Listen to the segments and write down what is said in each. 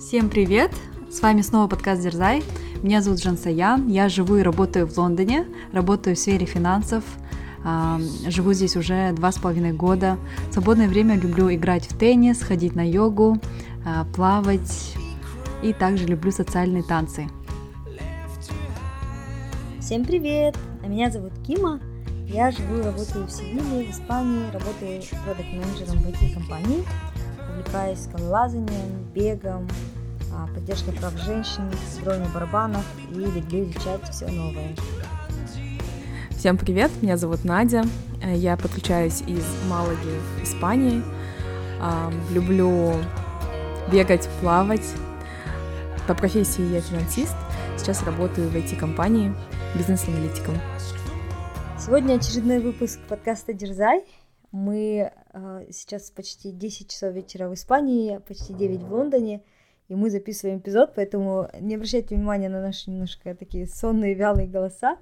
Всем привет! С вами снова подкаст Дерзай. Меня зовут Жансаян. Я живу и работаю в Лондоне, работаю в сфере финансов. А, живу здесь уже два с половиной года. В свободное время люблю играть в теннис, ходить на йогу, а, плавать и также люблю социальные танцы. Всем привет! Меня зовут Кима. Я живу и работаю в Севиле, в Испании, работаю продакт-менеджером в IT-компании, увлекаюсь скалолазанием, бегом, а, поддержкой прав женщин, игрой на барабанах и люблю изучать все новое. Всем привет, меня зовут Надя, я подключаюсь из Малаги Испании, люблю бегать, плавать. По профессии я финансист, сейчас работаю в IT-компании бизнес-аналитиком. Сегодня очередной выпуск подкаста «Дерзай». Мы э, сейчас почти 10 часов вечера в Испании, почти 9 в Лондоне, и мы записываем эпизод, поэтому не обращайте внимания на наши немножко такие сонные, вялые голоса.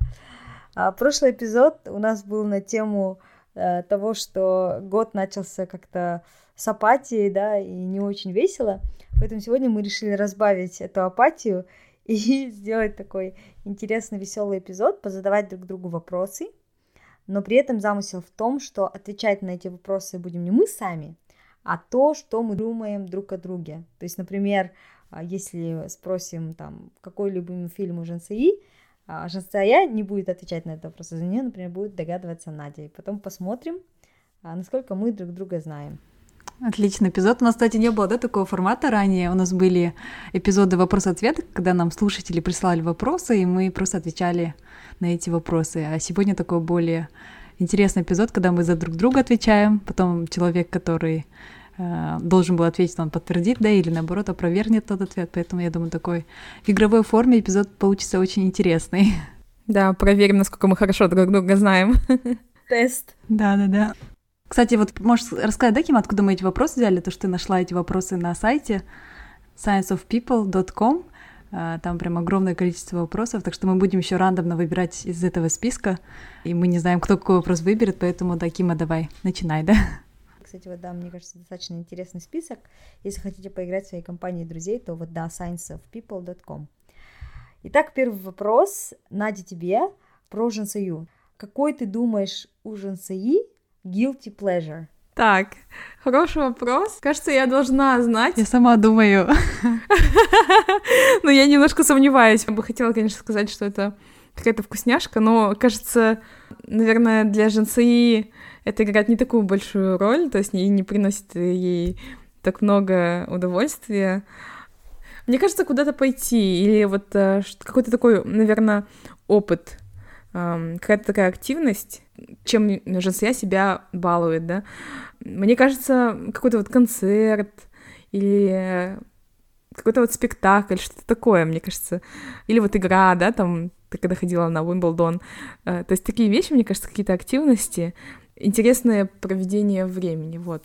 А прошлый эпизод у нас был на тему э, того, что год начался как-то с апатией, да, и не очень весело, поэтому сегодня мы решили разбавить эту апатию и сделать такой интересный, веселый эпизод, позадавать друг другу вопросы, но при этом замысел в том, что отвечать на эти вопросы будем не мы сами, а то, что мы думаем друг о друге. То есть, например, а, если спросим там, какой любимый фильм у Жансаи, а Жансая не будет отвечать на этот вопрос, за нее, например, будет догадываться Надя. И потом посмотрим, а, насколько мы друг друга знаем. Отличный эпизод. У нас, кстати, не было да, такого формата ранее. У нас были эпизоды вопрос-ответ, когда нам слушатели присылали вопросы, и мы просто отвечали на эти вопросы. А сегодня такой более интересный эпизод, когда мы за друг друга отвечаем, потом человек, который э, должен был ответить, он подтвердит, да, или наоборот опровергнет тот ответ. Поэтому я думаю, такой в игровой форме эпизод получится очень интересный. Да, проверим, насколько мы хорошо друг друга знаем. Тест. Да, да, да. Кстати, вот можешь рассказать, да, Ким, откуда мы эти вопросы взяли? То, что ты нашла эти вопросы на сайте scienceofpeople.com. А, там прям огромное количество вопросов, так что мы будем еще рандомно выбирать из этого списка, и мы не знаем, кто какой вопрос выберет, поэтому, да, Кима, давай, начинай, да? Кстати, вот да, мне кажется, достаточно интересный список. Если хотите поиграть в своей компании друзей, то вот да, scienceofpeople.com. Итак, первый вопрос, Надя, тебе про Жансаю. Какой ты думаешь у Жансаи guilty pleasure? Так, хороший вопрос. Кажется, я должна знать. Я сама думаю. Но я немножко сомневаюсь. Я бы хотела, конечно, сказать, что это какая-то вкусняшка, но, кажется, наверное, для Женсаи это играет не такую большую роль, то есть и не приносит ей так много удовольствия. Мне кажется, куда-то пойти, или вот э, какой-то такой, наверное, опыт какая-то такая активность, чем женская себя балует, да. Мне кажется, какой-то вот концерт или какой-то вот спектакль, что-то такое, мне кажется. Или вот игра, да, там, ты когда ходила на Уимблдон. Э, то есть такие вещи, мне кажется, какие-то активности, интересное проведение времени, вот.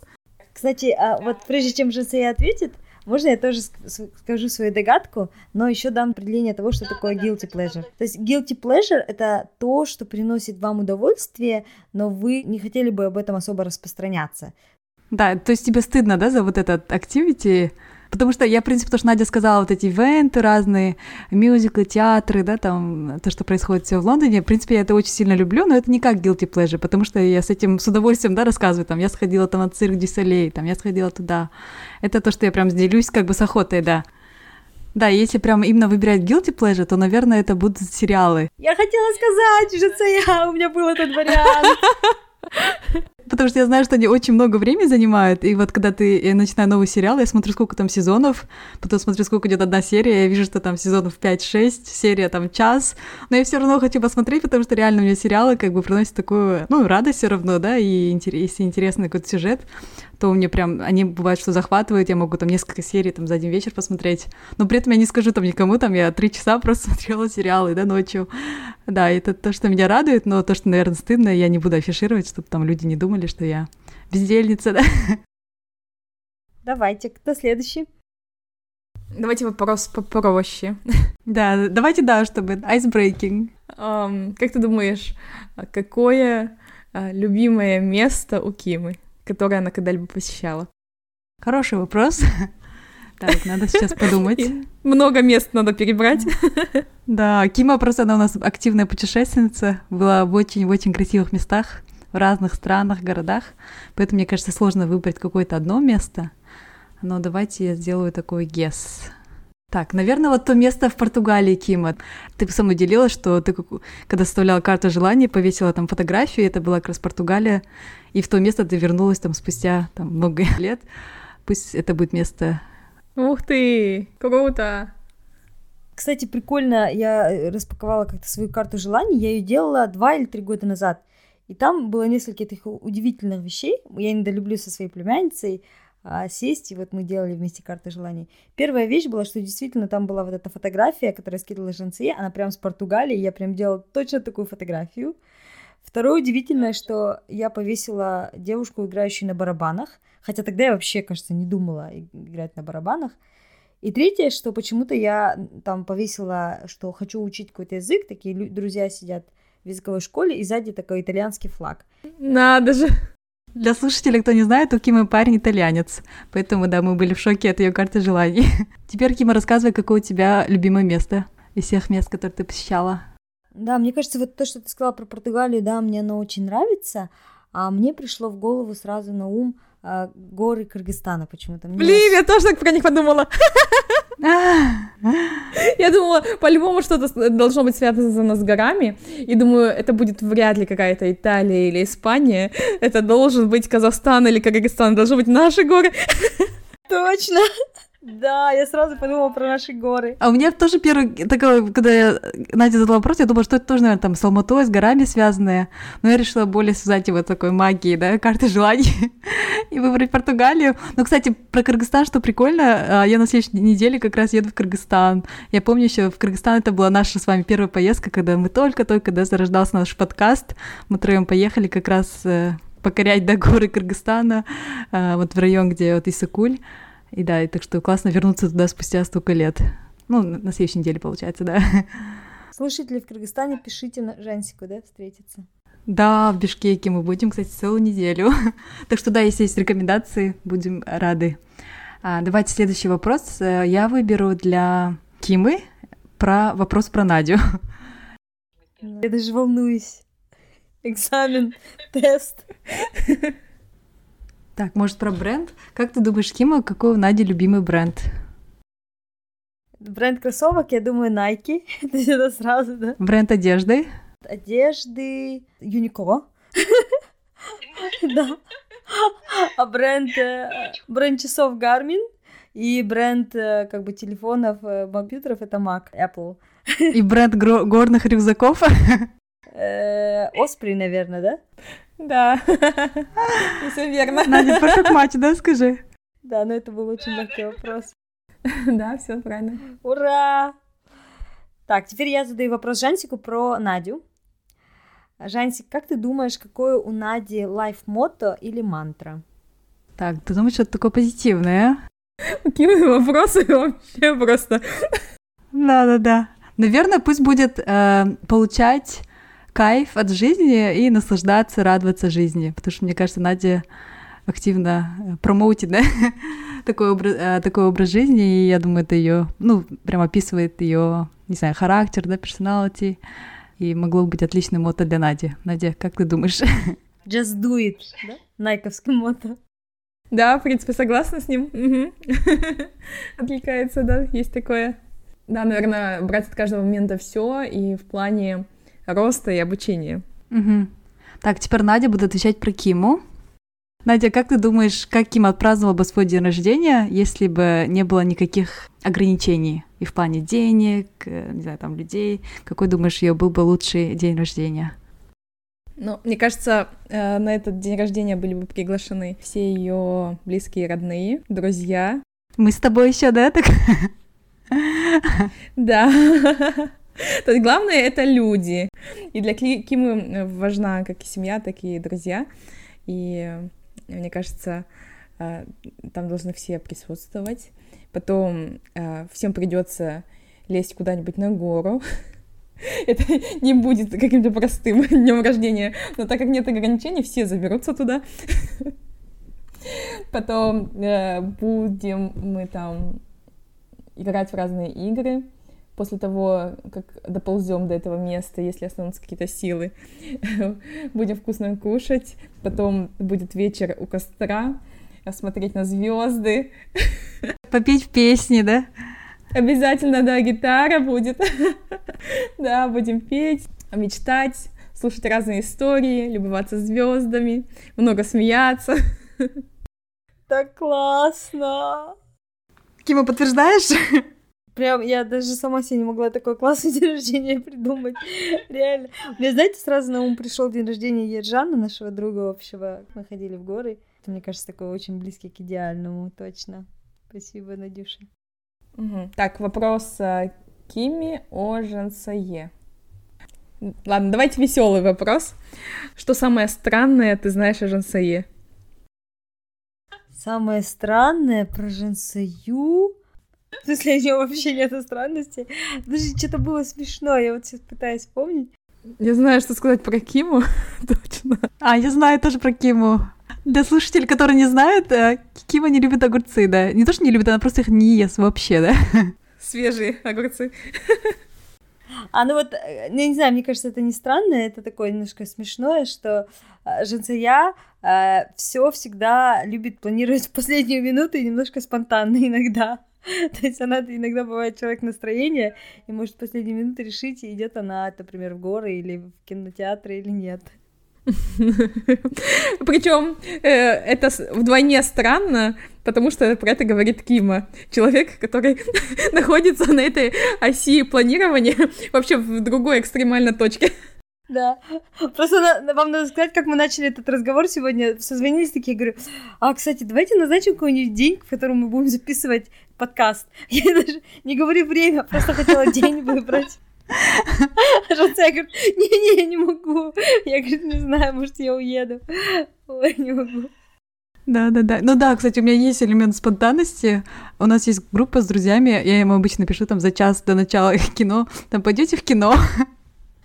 Кстати, а вот прежде чем Жансея ответит, можно я тоже скажу свою догадку, но еще дам определение того, что такое guilty pleasure. То есть guilty pleasure — это то, что приносит вам удовольствие, но вы не хотели бы об этом особо распространяться. Да, то есть тебе стыдно, да, за вот этот activity, Потому что я, в принципе, то, что Надя сказала, вот эти ивенты разные, мюзиклы, театры, да, там, то, что происходит все в Лондоне, в принципе, я это очень сильно люблю, но это не как guilty pleasure, потому что я с этим с удовольствием, да, рассказываю, там, я сходила там на цирк Дюсалей, там, я сходила туда. Это то, что я прям делюсь как бы с охотой, да. Да, если прям именно выбирать guilty pleasure, то, наверное, это будут сериалы. Я хотела сказать, что я, у меня был этот вариант. Потому что я знаю, что они очень много времени занимают. И вот когда ты я начинаю новый сериал, я смотрю, сколько там сезонов, потом смотрю, сколько идет одна серия, я вижу, что там сезонов 5-6, серия там час. Но я все равно хочу посмотреть, потому что реально меня сериалы как бы приносят такую, ну, радость все равно, да, и если интересный какой-то сюжет, то мне прям, они бывают, что захватывают, я могу там несколько серий там за один вечер посмотреть, но при этом я не скажу там никому, там я три часа просто смотрела сериалы, да, ночью. Да, это то, что меня радует, но то, что, наверное, стыдно, я не буду афишировать, чтобы там люди не думали, что я бездельница, да. Давайте, кто следующий? Давайте вопрос попроще. Да, давайте, да, чтобы icebreaking. Um, как ты думаешь, какое uh, любимое место у Кимы, которое она когда-либо посещала? Хороший вопрос. Так, надо сейчас подумать. Много мест надо перебрать. Да, Кима просто она у нас активная путешественница, была в очень-очень красивых местах, в разных странах, городах, поэтому, мне кажется, сложно выбрать какое-то одно место. Но давайте я сделаю такой гес. Так, наверное, вот то место в Португалии, Кима. Ты со мной делилась, что ты, когда составляла карту желаний, повесила там фотографию, и это была как раз Португалия, и в то место ты вернулась там спустя там, много лет. Пусть это будет место... Ух ты, круто! Кстати, прикольно, я распаковала как-то свою карту желаний, я ее делала два или три года назад. И там было несколько таких удивительных вещей. Я иногда люблю со своей племянницей а, сесть, и вот мы делали вместе карты желаний. Первая вещь была, что действительно там была вот эта фотография, которая скидывала Жансие, она прям с Португалии, я прям делала точно такую фотографию. Второе удивительное, что я повесила девушку, играющую на барабанах, хотя тогда я вообще, кажется, не думала играть на барабанах. И третье, что почему-то я там повесила, что хочу учить какой-то язык, такие друзья сидят в языковой школе, и сзади такой итальянский флаг. Надо же! Для слушателей, кто не знает, у Кимы парень итальянец, поэтому, да, мы были в шоке от ее карты желаний. Теперь, Кима, рассказывай, какое у тебя любимое место из всех мест, которые ты посещала. Да, мне кажется, вот то, что ты сказала про Португалию, да, мне оно очень нравится, а мне пришло в голову сразу на ум а, горы Кыргызстана почему-то. Мне Блин, я тоже так про них подумала. Я думала, по-любому что-то должно быть связано с горами, и думаю, это будет вряд ли какая-то Италия или Испания, это должен быть Казахстан или Кыргызстан, должны быть наши горы. Точно! Да, я сразу подумала про наши горы. А у меня тоже первый такой, когда я Надя задала вопрос, я думала, что это тоже, наверное, там с Алматой, с горами связанное. Но я решила более связать его такой магией, да, карты желаний и выбрать Португалию. Но, кстати, про Кыргызстан, что прикольно, а, я на следующей неделе как раз еду в Кыргызстан. Я помню еще, в Кыргызстан это была наша с вами первая поездка, когда мы только-только, да, зарождался наш подкаст. Мы троем поехали как раз э, покорять, да, горы Кыргызстана, э, вот в район, где вот Исакуль. И да, и так что классно вернуться туда спустя столько лет. Ну, на следующей неделе, получается, да. Слушатели в Кыргызстане, пишите на Жансику, да, встретиться. Да, в Бишкеке мы будем, кстати, целую неделю. так что да, если есть рекомендации, будем рады. А, давайте следующий вопрос. Э, я выберу для Кимы про вопрос про Надю. Я даже волнуюсь. Экзамен, тест. Так, может, про бренд? Как ты думаешь, Кима, какой у Нади любимый бренд? Бренд кроссовок, я думаю, Nike. Это сразу, да? Бренд одежды? Одежды Uniqlo. Да. А бренд, э, бренд часов Garmin и бренд э, как бы телефонов, э, компьютеров это Mac, Apple. И бренд горных рюкзаков? Оспри, наверное, да? Да, все верно. Надя, perfect матч, да, скажи? Да, но это был очень легкий вопрос. Да, все правильно. Ура! Так, теперь я задаю вопрос Жансику про Надю. Жансик, как ты думаешь, какое у Нади лайф-мото или мантра? Так, ты думаешь, что это такое позитивное? Какие вопросы вообще просто. Да-да-да. Наверное, пусть будет э, получать кайф от жизни и наслаждаться, радоваться жизни. Потому что, мне кажется, Надя активно э, промоутит, да, такой, образ, э, такой образ жизни, и я думаю, это ее, ну, прям описывает ее, не знаю, характер, да, персоналити, и могло бы быть отличным мото для Нади. Надя, как ты думаешь? Just do it, да? Найковский мото. Да, в принципе, согласна с ним. Отвлекается, да, есть такое. Да, наверное, брать от каждого момента все и в плане роста и обучения. Угу. Так, теперь Надя будет отвечать про Киму. Надя, как ты думаешь, как Ким отпраздновал бы свой день рождения, если бы не было никаких ограничений и в плане денег, э, не знаю, там людей? Какой думаешь, ее был бы лучший день рождения? Ну, мне кажется, э, на этот день рождения были бы приглашены все ее близкие, родные, друзья. Мы с тобой еще, да, так? Да. То есть главное — это люди. И для Кимы важна как и семья, так и друзья. И мне кажется, э, там должны все присутствовать. Потом э, всем придется лезть куда-нибудь на гору. Это не будет каким-то простым днем рождения, но так как нет ограничений, все заберутся туда. Потом э, будем мы там играть в разные игры. После того, как доползем до этого места, если останутся какие-то силы, будем вкусно кушать. Потом будет вечер у костра, смотреть на звезды. Попеть песни, да? Обязательно, да, гитара будет. да, будем петь, мечтать, слушать разные истории, любоваться звездами, много смеяться. Так классно! Кима, подтверждаешь? Прям я даже сама себе не могла такой классный день рождения придумать. Реально. Мне, знаете, сразу на ум пришел день рождения Ержана, нашего друга общего. Мы ходили в горы. Это, мне кажется, такой очень близкий к идеальному, точно. Спасибо, Надюша. Угу. Так, вопрос э, Кими о Жансае. Ладно, давайте веселый вопрос. Что самое странное ты знаешь о Жансае? Самое странное про Жансаю... В смысле, у него вообще нет странностей. Даже что-то было смешно, я вот сейчас пытаюсь вспомнить. Я знаю, что сказать про Киму, точно. А, я знаю тоже про Киму. Для слушателей, которые не знают, э, Кима не любит огурцы, да. Не то, что не любит, она просто их не ест вообще, да. Свежие огурцы. А ну вот, э, я не знаю, мне кажется, это не странно, это такое немножко смешное, что э, Женцая э, все всегда любит планировать в последнюю минуту и немножко спонтанно иногда. То есть она иногда бывает человек настроения и может в последнюю минуту решить, идет она, например, в горы или в кинотеатр или нет. Причем э, это вдвойне странно, потому что про это говорит Кима. Человек, который находится на этой оси планирования вообще в другой экстремальной точке. Да. Просто на, вам надо сказать, как мы начали этот разговор сегодня. Созвонились такие, говорю, а, кстати, давайте назначим какой-нибудь день, в котором мы будем записывать подкаст. Я даже не говорю время, просто хотела день выбрать. Жация говорит, не-не, я не могу. Я, говорю, не знаю, может, я уеду. Ой, не могу. Да, да, да. Ну да, кстати, у меня есть элемент спонтанности. У нас есть группа с друзьями. Я ему обычно пишу там за час до начала кино. Там пойдете в кино.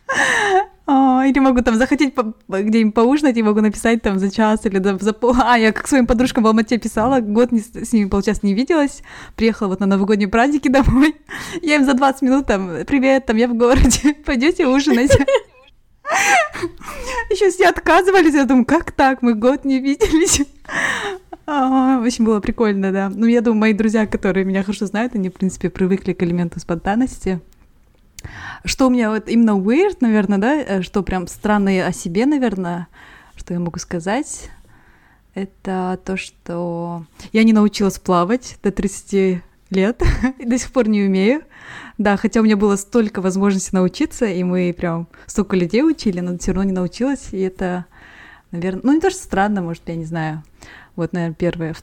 Или могу там захотеть где-нибудь поужинать и могу написать там за час или за, пол... А, я как своим подружкам в Алмате писала, год не, с ними, получается, не виделась, приехала вот на новогодние праздники домой, я им за 20 минут там, привет, там, я в городе, пойдете ужинать. Еще все отказывались, я думаю, как так, мы год не виделись. В общем, было прикольно, да. Ну, я думаю, мои друзья, которые меня хорошо знают, они, в принципе, привыкли к элементу спонтанности. Что у меня вот именно weird, наверное, да, э, что прям странное о себе, наверное, что я могу сказать, это то, что я не научилась плавать до 30 лет и до сих пор не умею. Да, хотя у меня было столько возможностей научиться, и мы прям столько людей учили, но все равно не научилась, и это, наверное, ну не то, что странно, может, я не знаю. Вот, наверное, первое.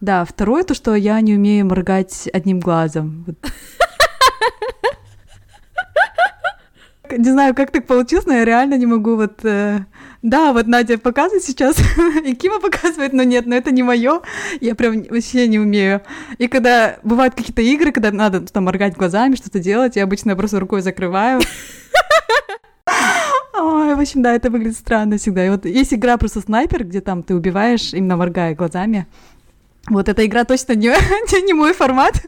Да, второе, то, что я не умею моргать одним глазом. не знаю, как так получилось, но я реально не могу вот... Э, да, вот Надя показывает сейчас, и Кима показывает, но нет, но это не мое, я прям вообще не умею. И когда бывают какие-то игры, когда надо там моргать глазами, что-то делать, я обычно просто рукой закрываю. Ой, в общем, да, это выглядит странно всегда. И вот есть игра просто снайпер, где там ты убиваешь, именно моргая глазами. Вот эта игра точно не, не мой формат.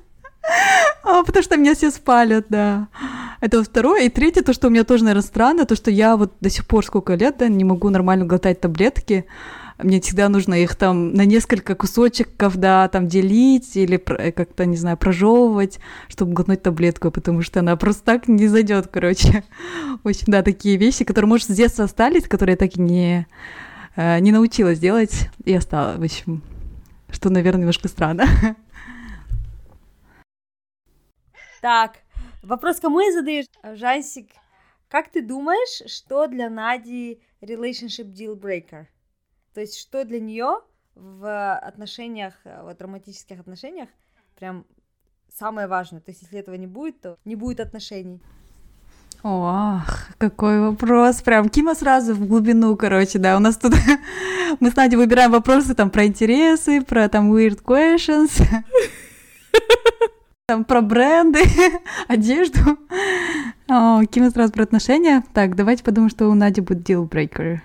А, потому что меня все спалят, да. Это второе. И третье, то, что у меня тоже, наверное, странно, то, что я вот до сих пор сколько лет, да, не могу нормально глотать таблетки. Мне всегда нужно их там на несколько кусочков, да, там делить или э, как-то, не знаю, прожевывать, чтобы глотнуть таблетку, потому что она просто так не зайдет, короче. Общем, да, такие вещи, которые, может, с детства остались, которые я так и не, э, не научилась делать, и осталось, в общем, что, наверное, немножко странно. Так, вопрос кому я задаешь? Жансик, как ты думаешь, что для Нади relationship deal breaker? То есть, что для нее в отношениях, вот романтических отношениях, прям самое важное. То есть, если этого не будет, то не будет отношений. Ох, какой вопрос. Прям Кима сразу в глубину, короче, да. У нас тут мы с Надей выбираем вопросы там про интересы, про там weird questions там про бренды, одежду. О, Кима сразу про отношения. Так, давайте подумаем, что у Нади будет deal-breaker.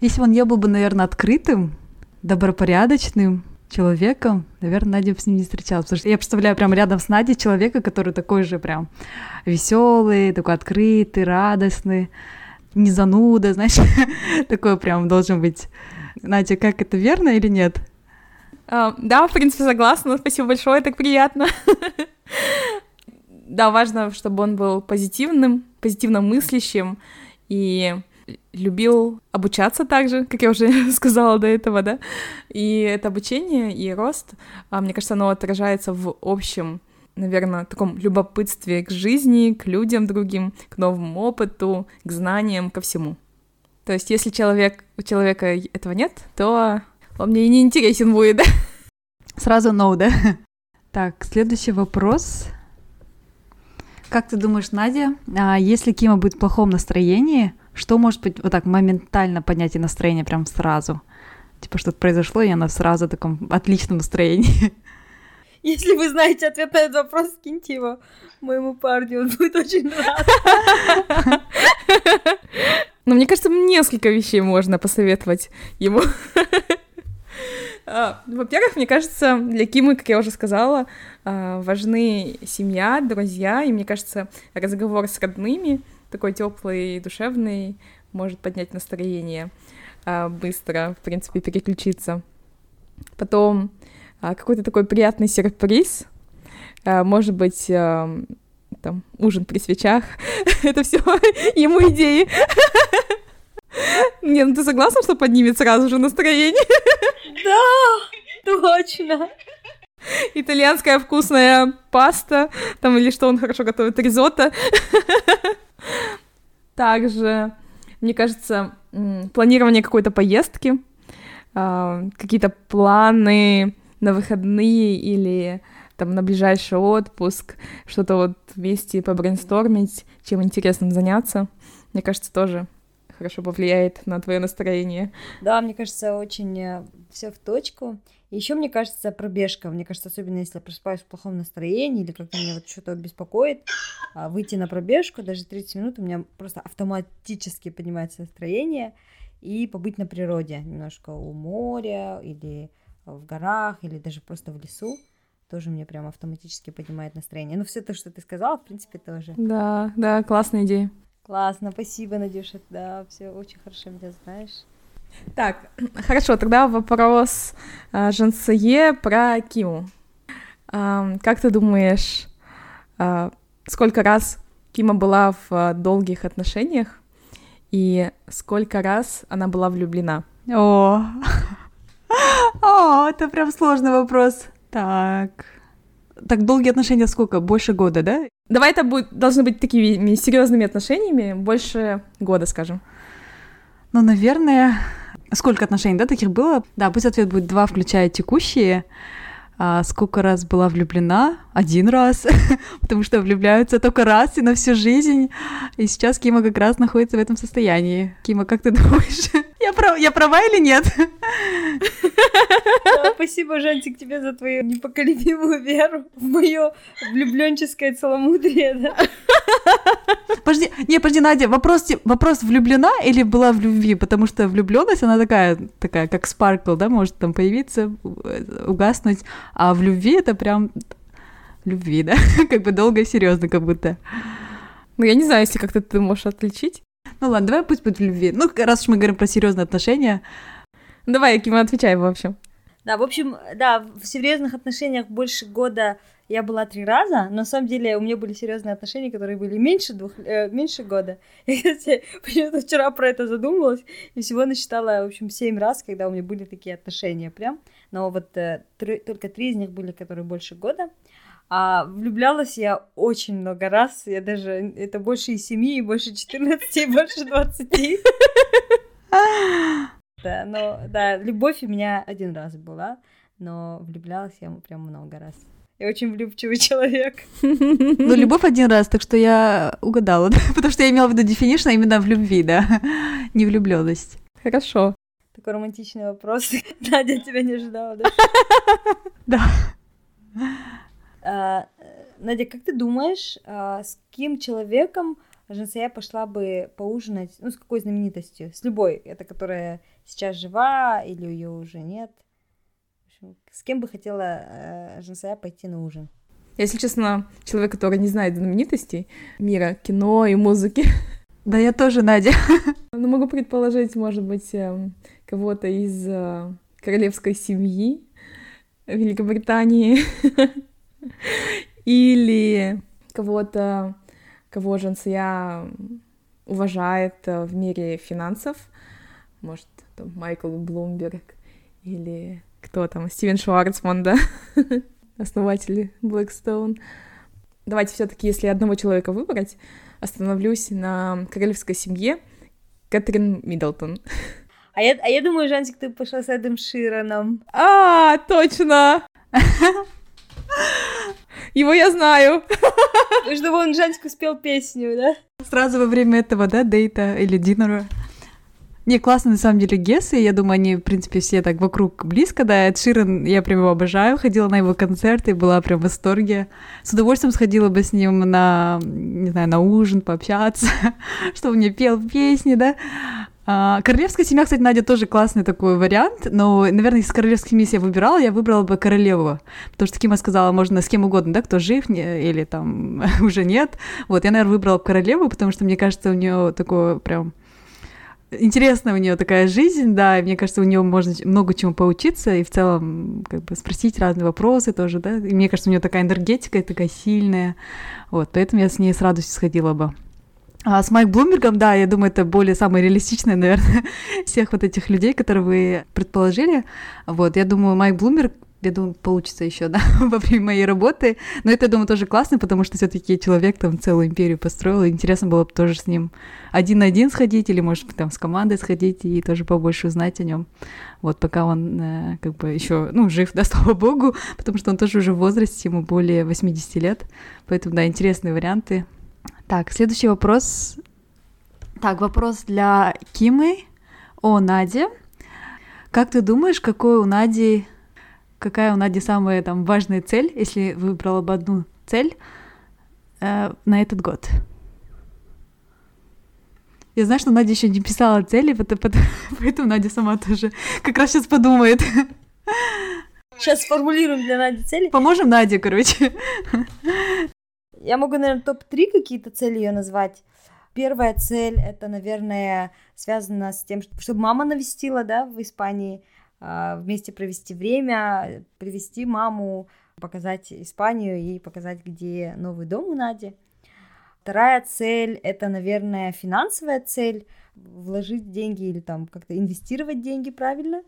Если он не был бы, наверное, открытым, добропорядочным, человеком, наверное, Надя бы с ним не встречалась, потому что я представляю прям рядом с Надей человека, который такой же прям веселый, такой открытый, радостный, не зануда, знаешь, такой прям должен быть. Надя, как это верно или нет? Uh, да, в принципе, согласна. Спасибо большое, так приятно. да, важно, чтобы он был позитивным, позитивно мыслящим и любил обучаться также, как я уже сказала до этого, да. И это обучение и рост, а, мне кажется, оно отражается в общем, наверное, таком любопытстве к жизни, к людям другим, к новому опыту, к знаниям, ко всему. То есть, если человек, у человека этого нет, то он мне и не интересен будет, да? Сразу no, да? Так, следующий вопрос. Как ты думаешь, Надя, а если Кима будет в плохом настроении, что может быть вот так моментально поднять настроение прям сразу? Типа что-то произошло, и она сразу в таком отличном настроении. Если вы знаете ответ на этот вопрос, скиньте его моему парню, он будет очень рад. Ну, мне кажется, несколько вещей можно посоветовать ему. А, во-первых, мне кажется, для Кимы, как я уже сказала, а, важны семья, друзья, и мне кажется, разговор с родными, такой теплый, душевный, может поднять настроение а, быстро, в принципе, переключиться. Потом какой-то такой приятный сюрприз, может быть, там, ужин при свечах, это все ему идеи. Не, ну ты согласна, что поднимет сразу же настроение? Да, точно. Итальянская вкусная паста, там или что он хорошо готовит, ризотто. Также, мне кажется, планирование какой-то поездки, а, какие-то планы на выходные или там на ближайший отпуск, что-то вот вместе побрейнстормить, чем интересным заняться. Мне кажется, тоже хорошо повлияет на твое настроение. Да, мне кажется, очень э, все в точку. Еще мне кажется, пробежка. Мне кажется, особенно если я просыпаюсь в плохом настроении или как-то меня вот что-то беспокоит, а, выйти на пробежку, даже 30 минут, у меня просто автоматически поднимается настроение, и побыть на природе, немножко у моря или в горах, или даже просто в лесу тоже мне прям автоматически поднимает настроение. Ну, все то, что ты сказала, в принципе, тоже. Да, да, классная идея. Классно, спасибо, Надюша. Да, все очень хорошо меня знаешь. Так, хорошо, тогда вопрос э, Жансие про Киму. Э, как ты думаешь, э, сколько раз Кима была в э, долгих отношениях и сколько раз она была влюблена? О, О, это прям сложный вопрос. Так, так долгие отношения сколько? Больше года, да? Давай это будет, должны быть такими серьезными отношениями, больше года, скажем. Ну, наверное, сколько отношений, да, таких было? Да, пусть ответ будет два, включая текущие. А сколько раз была влюблена? Один раз, потому что влюбляются только раз и на всю жизнь. И сейчас Кима как раз находится в этом состоянии. Кима, как ты думаешь? Я, прав... я права или нет? Да, спасибо, Жантик, тебе за твою непоколебимую веру в мое влюбленческое целомудрие, да? Подожди, не, подожди, Надя, вопрос, вопрос влюблена или была в любви? Потому что влюбленность, она такая, такая, как спаркл, да, может там появиться, угаснуть, а в любви это прям любви, да, как бы долго и серьезно, как будто. Ну, я не знаю, если как-то ты можешь отличить. Ну ладно, давай пусть будет в любви. Ну, раз уж мы говорим про серьезные отношения. Давай, Кима, отвечай, в общем. Да, в общем, да, в серьезных отношениях больше года я была три раза, но на самом деле у меня были серьезные отношения, которые были меньше двух, э, меньше года. Я, кстати, почему-то вчера про это задумалась, и всего насчитала, в общем, семь раз, когда у меня были такие отношения прям. Но вот э, три, только три из них были, которые больше года. А влюблялась я очень много раз. Я даже... Это больше и семи, и больше 14, и больше 20. Да, но... Да, любовь у меня один раз была, но влюблялась я прям много раз. Я очень влюбчивый человек. Ну, любовь один раз, так что я угадала, да? потому что я имела в виду definition именно в любви, да, не влюбленность. Хорошо. Такой романтичный вопрос. Надя тебя не ожидала, да? Да. А, Надя, как ты думаешь, а, с каким человеком Жансея пошла бы поужинать, ну, с какой знаменитостью? С любой, это которая сейчас жива или ее уже нет? с кем бы хотела э, Жансая пойти на ужин? Если честно, человек, который не знает знаменитостей мира кино и музыки. Да, я тоже, Надя. Ну, могу предположить, может быть, эм, кого-то из э, королевской семьи Великобритании или кого-то, кого Жансия уважает э, в мире финансов, может, там, Майкл Блумберг или кто там, Стивен Шварцман, да, основатель Blackstone. Давайте все таки если одного человека выбрать, остановлюсь на королевской семье Кэтрин Миддлтон. А я, а я думаю, Жансик, ты пошла с Эдом Широном. А, точно! Его я знаю. Чтобы он Жансик успел песню, да? Сразу во время этого, да, дейта или динера. Не, классно, на самом деле, Гессы, я думаю, они, в принципе, все так вокруг близко, да, Эд Ширен, я прям его обожаю, ходила на его концерты, была прям в восторге. С удовольствием сходила бы с ним на, не знаю, на ужин, пообщаться, чтобы мне пел песни, да. А, королевская семья, кстати, Надя, тоже классный такой вариант, но, наверное, из королевской семьи я выбирала, я выбрала бы королеву, потому что Кима сказала, можно с кем угодно, да, кто жив не, или там уже нет. Вот, я, наверное, выбрала королеву, потому что, мне кажется, у нее такое прям интересная у нее такая жизнь, да, и мне кажется, у нее можно много чему поучиться, и в целом, как бы, спросить разные вопросы тоже, да, и мне кажется, у нее такая энергетика такая сильная, вот, поэтому я с ней с радостью сходила бы. А с Майк Блумбергом, да, я думаю, это более самое реалистичное, наверное, всех вот этих людей, которые вы предположили. Вот, я думаю, Майк Блумберг, я думаю, получится еще, да, во время моей работы. Но это, я думаю, тоже классно, потому что все-таки человек там целую империю построил. И интересно было бы тоже с ним один на один сходить, или, может быть, там с командой сходить и тоже побольше узнать о нем. Вот пока он э, как бы еще, ну, жив, да, слава богу, потому что он тоже уже в возрасте, ему более 80 лет. Поэтому, да, интересные варианты. Так, следующий вопрос. Так, вопрос для Кимы о Наде. Как ты думаешь, какой у Нади, какая у Нади самая там важная цель, если выбрала бы одну цель э, на этот год? Я знаю, что Надя еще не писала цели, поэтому Надя сама тоже как раз сейчас подумает. Сейчас сформулируем для Нади цели. Поможем Наде, короче. Я могу, наверное, топ-3 какие-то цели ее назвать. Первая цель это, наверное, связана с тем, чтобы мама навестила, да, в Испании, а, вместе провести время, привести маму, показать Испанию и показать, где новый дом у Нади. Вторая цель это, наверное, финансовая цель, вложить деньги или там как-то инвестировать деньги правильно.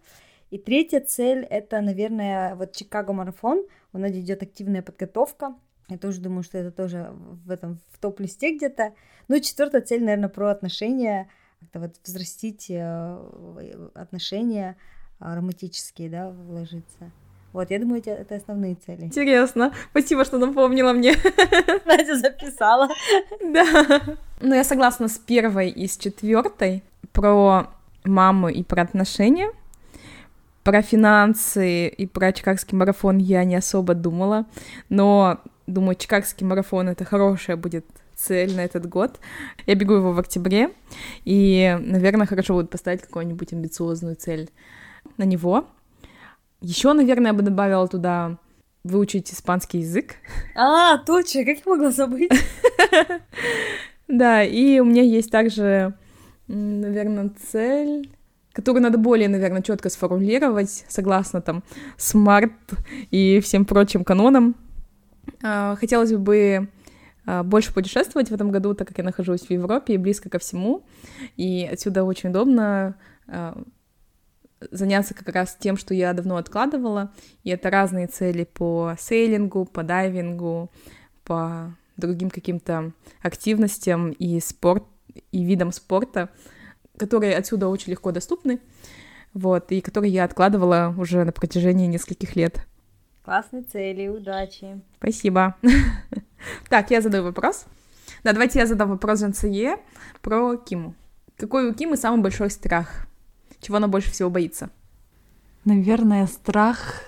И третья цель это, наверное, вот Чикаго марафон. У Нади идет активная подготовка. Я тоже думаю, что это тоже в этом в топ-листе где-то. Ну четвертая цель, наверное, про отношения, как-то вот взрастить э, отношения э, романтические, да, вложиться. Вот, я думаю, это основные цели. Интересно. Спасибо, что напомнила мне. Надя записала. Да. Ну, я согласна с первой и с четвертой про маму и про отношения. Про финансы и про чикагский марафон я не особо думала, но Думаю, Чикагский марафон — это хорошая будет цель на этот год. Я бегу его в октябре, и, наверное, хорошо будет поставить какую-нибудь амбициозную цель на него. Еще, наверное, я бы добавила туда выучить испанский язык. А, точно, как я могла забыть? Да, и у меня есть также, наверное, цель которую надо более, наверное, четко сформулировать, согласно там SMART и всем прочим канонам, хотелось бы а, больше путешествовать в этом году, так как я нахожусь в Европе и близко ко всему, и отсюда очень удобно а, заняться как раз тем, что я давно откладывала, и это разные цели по сейлингу, по дайвингу, по другим каким-то активностям и спорт, и видам спорта, которые отсюда очень легко доступны, вот, и которые я откладывала уже на протяжении нескольких лет. Классные цели, удачи. Спасибо. Так, я задаю вопрос. Да, давайте я задам вопрос Жансие про Киму. Какой у Кимы самый большой страх? Чего она больше всего боится? Наверное, страх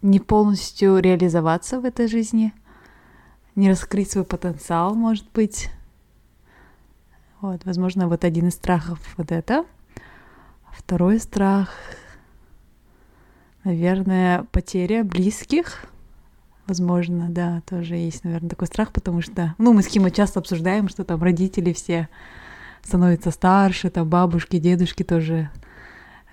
не полностью реализоваться в этой жизни, не раскрыть свой потенциал, может быть. Вот, возможно, вот один из страхов вот это. Второй страх Наверное, потеря близких, возможно, да, тоже есть, наверное, такой страх, потому что, ну, мы с Кимой часто обсуждаем, что там родители все становятся старше, там бабушки, дедушки тоже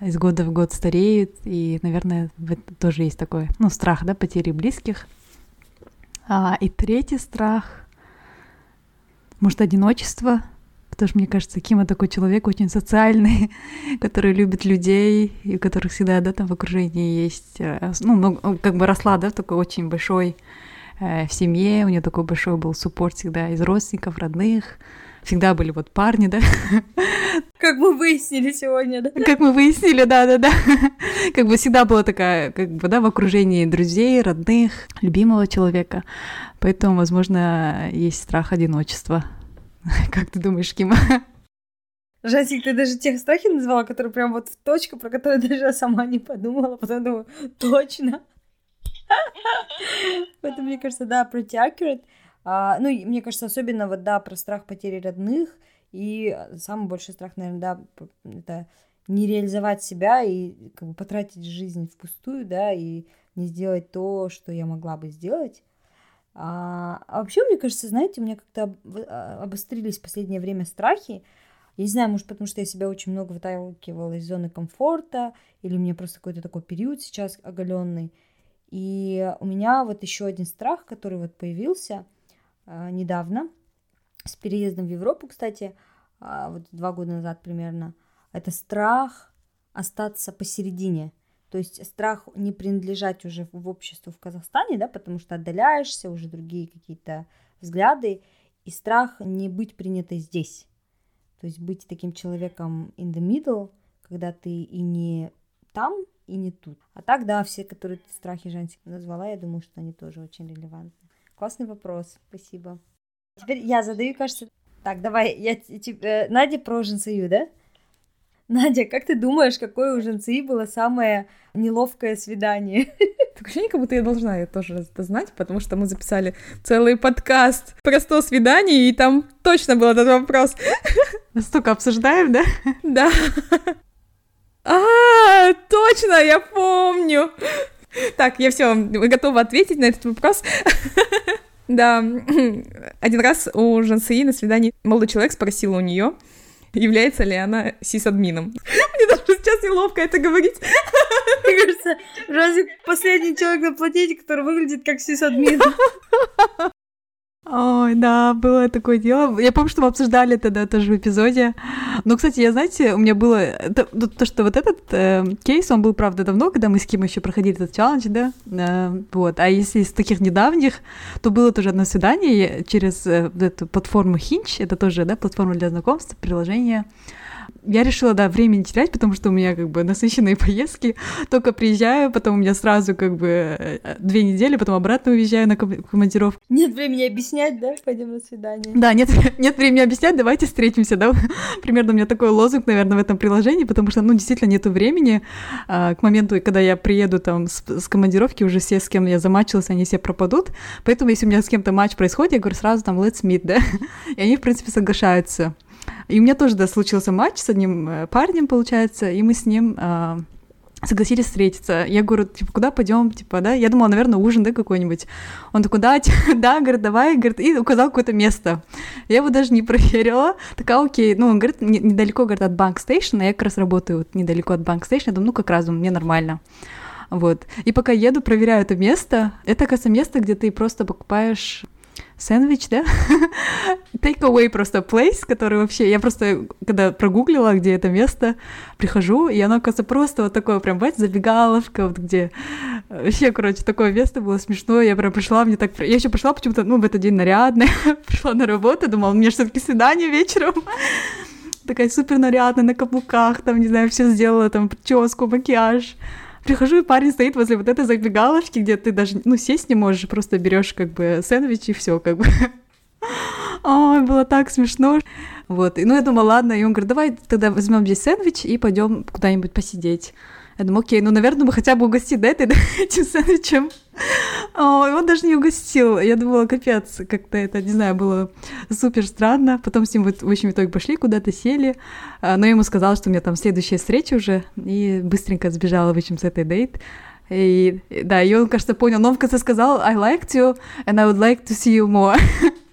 из года в год стареют, и, наверное, тоже есть такой, ну, страх, да, потери близких. А, и третий страх, может, одиночество, потому что, мне кажется, Кима такой человек очень социальный, который любит людей, и у которых всегда, да, там в окружении есть, э, ну, как бы росла, да, в такой очень большой э, в семье, у нее такой большой был суппорт всегда из родственников, родных, всегда были вот парни, да. Как мы выяснили сегодня, да? Как мы выяснили, да-да-да. Как бы всегда была такая, как бы, да, в окружении друзей, родных, любимого человека. Поэтому, возможно, есть страх одиночества. Как ты думаешь, Кима? Жасик, ты даже тех страхи назвала, которые прям вот в точку, про которые даже я сама не подумала, потом думаю, точно. Поэтому, мне кажется, да, pretty accurate. А, ну, мне кажется, особенно вот, да, про страх потери родных, и самый большой страх, наверное, да, это не реализовать себя и как бы потратить жизнь впустую, да, и не сделать то, что я могла бы сделать. А, а вообще, мне кажется, знаете, у меня как-то а, обострились в последнее время страхи. Я не знаю, может, потому что я себя очень много выталкивала из зоны комфорта, или у меня просто какой-то такой период сейчас оголенный. И у меня вот еще один страх, который вот появился – а, недавно, с переездом в Европу, кстати, а, вот два года назад примерно, это страх остаться посередине. То есть страх не принадлежать уже в обществу в Казахстане, да, потому что отдаляешься, уже другие какие-то взгляды, и страх не быть принятой здесь. То есть быть таким человеком in the middle, когда ты и не там, и не тут. А так, да, все, которые ты страхи Жансик назвала, я думаю, что они тоже очень релевантны. Классный вопрос, спасибо. Теперь я задаю, кажется... Так, давай, я тебе... Надя про Жансию, да? Надя, как ты думаешь, какое у Жансии было самое неловкое свидание? Так ощущение, как будто я должна это тоже это знать, потому что мы записали целый подкаст про 100 свиданий, и там точно был этот вопрос. Столько обсуждаем, да? Да. А, точно, я помню. Так, я все готова ответить на этот вопрос. Да, один раз у Жансеи на свидании молодой человек спросил у нее, является ли она сисадмином. Мне даже сейчас неловко это говорить. Мне кажется, разве последний человек на планете, который выглядит как сисадмин? Ой, да, было такое дело. Я помню, что мы обсуждали тогда тоже в эпизоде. Но, кстати, я, знаете, у меня было... То, то что вот этот э, кейс, он был, правда, давно, когда мы с Ким еще проходили этот челлендж, да? Э, вот. А если из таких недавних, то было тоже одно свидание через э, эту платформу Hinge. Это тоже, да, платформа для знакомств, приложение я решила, да, время не терять, потому что у меня как бы насыщенные поездки. Только приезжаю, потом у меня сразу как бы э, две недели, потом обратно уезжаю на командировку. Нет времени объяснять, да? Пойдем на свидание. Да, нет, нет времени объяснять, давайте встретимся, да? Примерно у меня такой лозунг, наверное, в этом приложении, потому что, ну, действительно нету времени. А, к моменту, когда я приеду там с, с командировки, уже все, с кем я замачилась, они все пропадут. Поэтому, если у меня с кем-то матч происходит, я говорю сразу там let's meet, да? И они, в принципе, соглашаются. И у меня тоже, да, случился матч с одним э, парнем, получается, и мы с ним э, согласились встретиться. Я говорю, типа, куда пойдем, типа, да? Я думала, наверное, ужин, да, какой-нибудь. Он такой, да, да, говорит, давай, говорит, и указал какое-то место. Я его даже не проверила. Такая, окей, ну, он говорит, недалеко, говорит, от банк стейшн, я как раз работаю вот недалеко от банк стейшн, я думаю, ну, как раз, мне нормально. Вот. И пока еду, проверяю это место. Это, оказывается, место, где ты просто покупаешь сэндвич, да? Take away просто place, который вообще... Я просто, когда прогуглила, где это место, прихожу, и оно, оказывается, просто вот такое прям, бать, забегаловка, вот где... Вообще, короче, такое место было смешно, я прям пришла, мне так... Я еще пришла почему-то, ну, в этот день нарядная, пришла на работу, думала, у меня все таки свидание вечером. Такая супер нарядная, на каблуках, там, не знаю, все сделала, там, прическу, макияж. Прихожу, и парень стоит возле вот этой забегаловки, где ты даже, ну, сесть не можешь, просто берешь как бы сэндвич и все, как бы. Ой, было так смешно. Вот, и, ну, я думала, ладно, и он говорит, давай тогда возьмем здесь сэндвич и пойдем куда-нибудь посидеть. Я думаю, окей, ну, наверное, бы хотя бы угостить, да, этой, этим сэндвичем. О, он даже не угостил. Я думала, капец, как-то это, не знаю, было супер странно. Потом с ним в общем итоге пошли куда-то, сели. А, но я ему сказала, что у меня там следующая встреча уже, и быстренько сбежала, в общем, с этой дейт. И да, и он, кажется, понял, но он в сказал I liked you and I would like to see you more.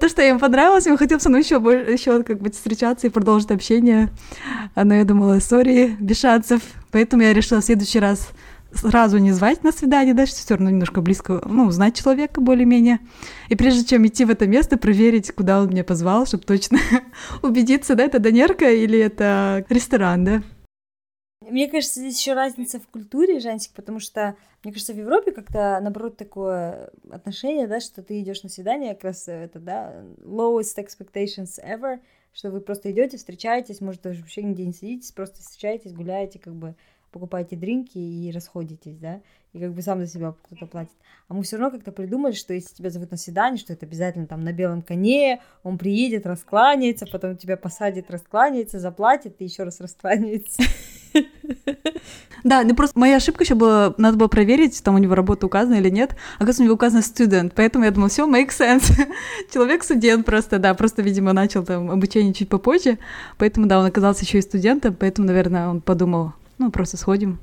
То, что ему понравилось, он хотел со мной еще, еще как бы встречаться и продолжить общение. Но я думала, сори, Бешатцев. Поэтому я решила в следующий раз сразу не звать на свидание, да, что все равно немножко близко, ну, узнать человека более-менее. И прежде чем идти в это место, проверить, куда он меня позвал, чтобы точно убедиться, да, это Донерка или это ресторан, да. Мне кажется, здесь еще разница в культуре, Жансик, потому что, мне кажется, в Европе как-то, наоборот, такое отношение, да, что ты идешь на свидание, как раз это, да, lowest expectations ever, что вы просто идете, встречаетесь, может, даже вообще нигде не сидитесь, просто встречаетесь, гуляете, как бы покупаете дринки и расходитесь, да, и как бы сам за себя кто-то платит. А мы все равно как-то придумали, что если тебя зовут на свидание, что это обязательно там на белом коне, он приедет, раскланяется, потом тебя посадит, раскланяется, заплатит и еще раз раскланяется. Да, ну просто моя ошибка еще была, надо было проверить, там у него работа указана или нет. Оказывается, у него указано студент, поэтому я думала, все, make sense. Человек студент просто, да, просто, видимо, начал там обучение чуть попозже, поэтому, да, он оказался еще и студентом, поэтому, наверное, он подумал, ну, просто сходим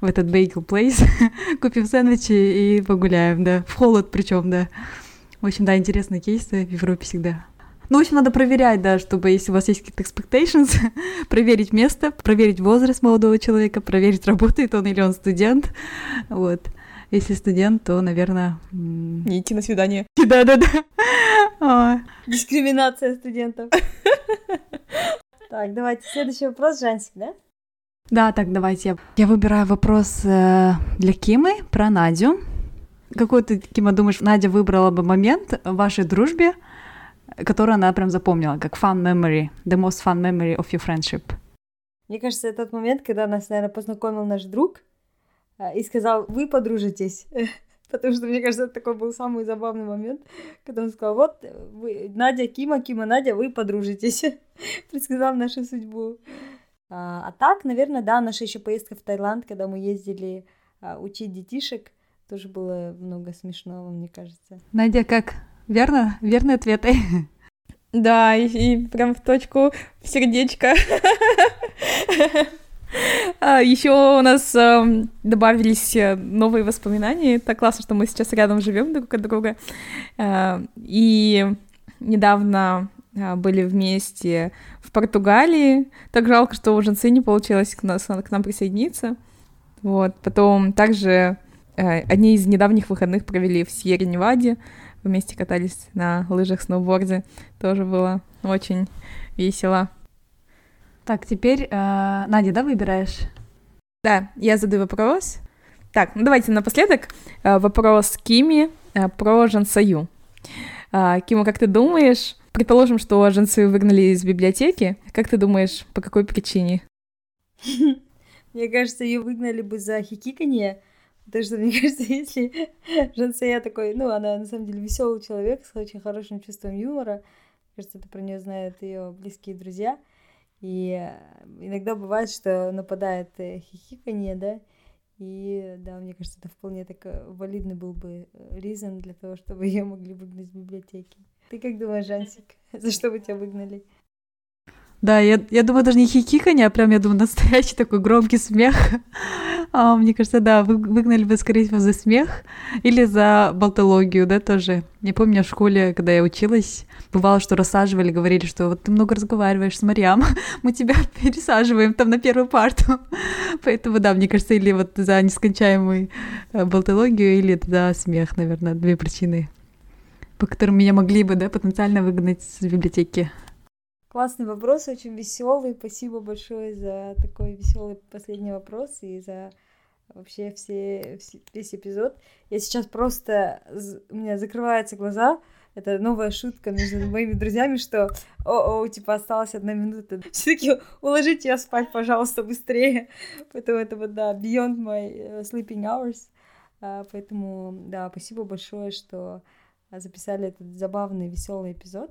в этот bagel place, купим сэндвичи и погуляем, да, в холод причем, да. В общем, да, интересные кейсы в Европе всегда. Ну, в общем, надо проверять, да, чтобы если у вас есть какие-то expectations, проверить место, проверить возраст молодого человека, проверить, работает он или он студент, вот. Если студент, то, наверное... Не идти на свидание. Да-да-да. Дискриминация студентов. Так, давайте следующий вопрос, Жансик, да? Да, так, давайте. Я выбираю вопрос э, для Кимы про Надю. Какой ты, Кима, думаешь, Надя выбрала бы момент в вашей дружбе, который она прям запомнила, как fun memory, the most fun memory of your friendship? Мне кажется, это тот момент, когда нас, наверное, познакомил наш друг э, и сказал, вы подружитесь. Потому что, мне кажется, это такой был самый забавный момент, когда он сказал, вот, вы, Надя, Кима, Кима, Надя, вы подружитесь. Предсказал нашу судьбу. А, а так, наверное, да, наша еще поездка в Таиланд, когда мы ездили а, учить детишек, тоже было много смешного, мне кажется. Надя, как? Верно? Верный ответы? Да, и, и прям в точку, в сердечко. А, еще у нас э, добавились новые воспоминания. Так классно, что мы сейчас рядом живем друг от друга. Э, и недавно были вместе в Португалии. Так жалко, что у Женцы не получилось к, нас, к нам присоединиться. Вот. Потом также э, одни из недавних выходных провели в Сьерре-Неваде. Вместе катались на лыжах, сноуборде. Тоже было очень весело. Так, теперь, э, Надя, да, выбираешь? Да, я задаю вопрос. Так, ну давайте напоследок э, вопрос Кими э, про Жансаю. Э, Кима, как ты думаешь, Предположим, что Женцию выгнали из библиотеки. Как ты думаешь, по какой причине? Мне кажется, ее выгнали бы за хихиканье. Потому что, мне кажется, если Жансея такой, ну, она на самом деле веселый человек с очень хорошим чувством юмора. Кажется, это про нее знают ее близкие друзья. И э, иногда бывает, что нападает э, хихиканье, да, и да, мне кажется, это вполне так э, валидный был бы ризон для того, чтобы ее могли выгнать из библиотеки. Ты как думаешь, Жансик, за что бы тебя выгнали? Да, я, я думаю, даже не хихиканье, а прям, я думаю, настоящий такой громкий смех. А, мне кажется, да, вы, выгнали бы, скорее всего, за смех или за болтологию, да, тоже. Не помню, в школе, когда я училась, бывало, что рассаживали, говорили, что вот ты много разговариваешь с Мариам, мы тебя пересаживаем там на первую парту. Поэтому, да, мне кажется, или вот за нескончаемую э, болтологию, или за смех, наверное, две причины по которым меня могли бы, да, потенциально выгнать с библиотеки? Классный вопрос, очень веселый. Спасибо большое за такой веселый последний вопрос и за вообще все, все, весь эпизод. Я сейчас просто... У меня закрываются глаза. Это новая шутка между моими друзьями, что о-о, типа осталась одна минута. Все-таки уложите я спать, пожалуйста, быстрее. Поэтому это вот, да, beyond my э, sleeping hours. А, поэтому, да, спасибо большое, что записали этот забавный, веселый эпизод.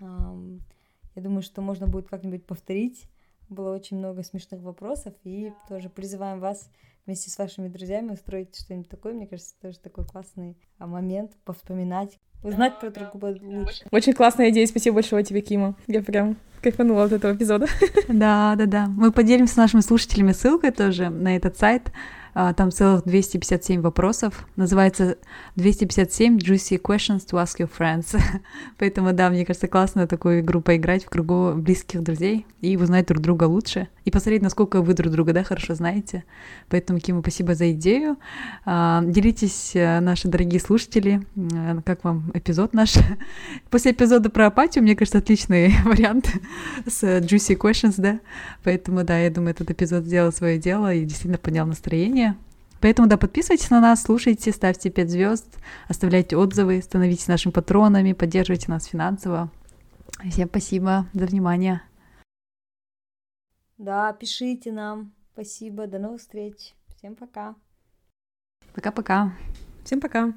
Я думаю, что можно будет как-нибудь повторить. Было очень много смешных вопросов, и тоже призываем вас вместе с вашими друзьями устроить что-нибудь такое. Мне кажется, тоже такой классный а, момент повспоминать, узнать про друг друга лучше. Очень классная идея, спасибо большое тебе, Кима. Я прям кайфанула от этого эпизода. Да, да, да. Мы поделимся с нашими слушателями ссылкой тоже на этот сайт А, там целых 257 вопросов. Называется 257 Juicy Questions to Ask Your Friends. Поэтому, да, мне кажется, классно такую игру поиграть в кругу близких друзей и узнать друг друга лучше. И посмотреть, насколько вы друг друга, да, хорошо знаете. Поэтому, Кима, спасибо за идею. А, делитесь, э, наши дорогие слушатели, как вам эпизод наш. После эпизода про апатию, мне кажется, отличный вариант с Juicy Questions, да. Поэтому, да, я думаю, этот эпизод сделал свое дело и действительно поднял настроение. Поэтому, да, подписывайтесь на нас, слушайте, ставьте 5 звезд, оставляйте отзывы, становитесь нашими патронами, поддерживайте нас финансово. Всем спасибо за внимание. Да, пишите нам. Спасибо, до новых встреч. Всем пока. Пока-пока. Всем пока.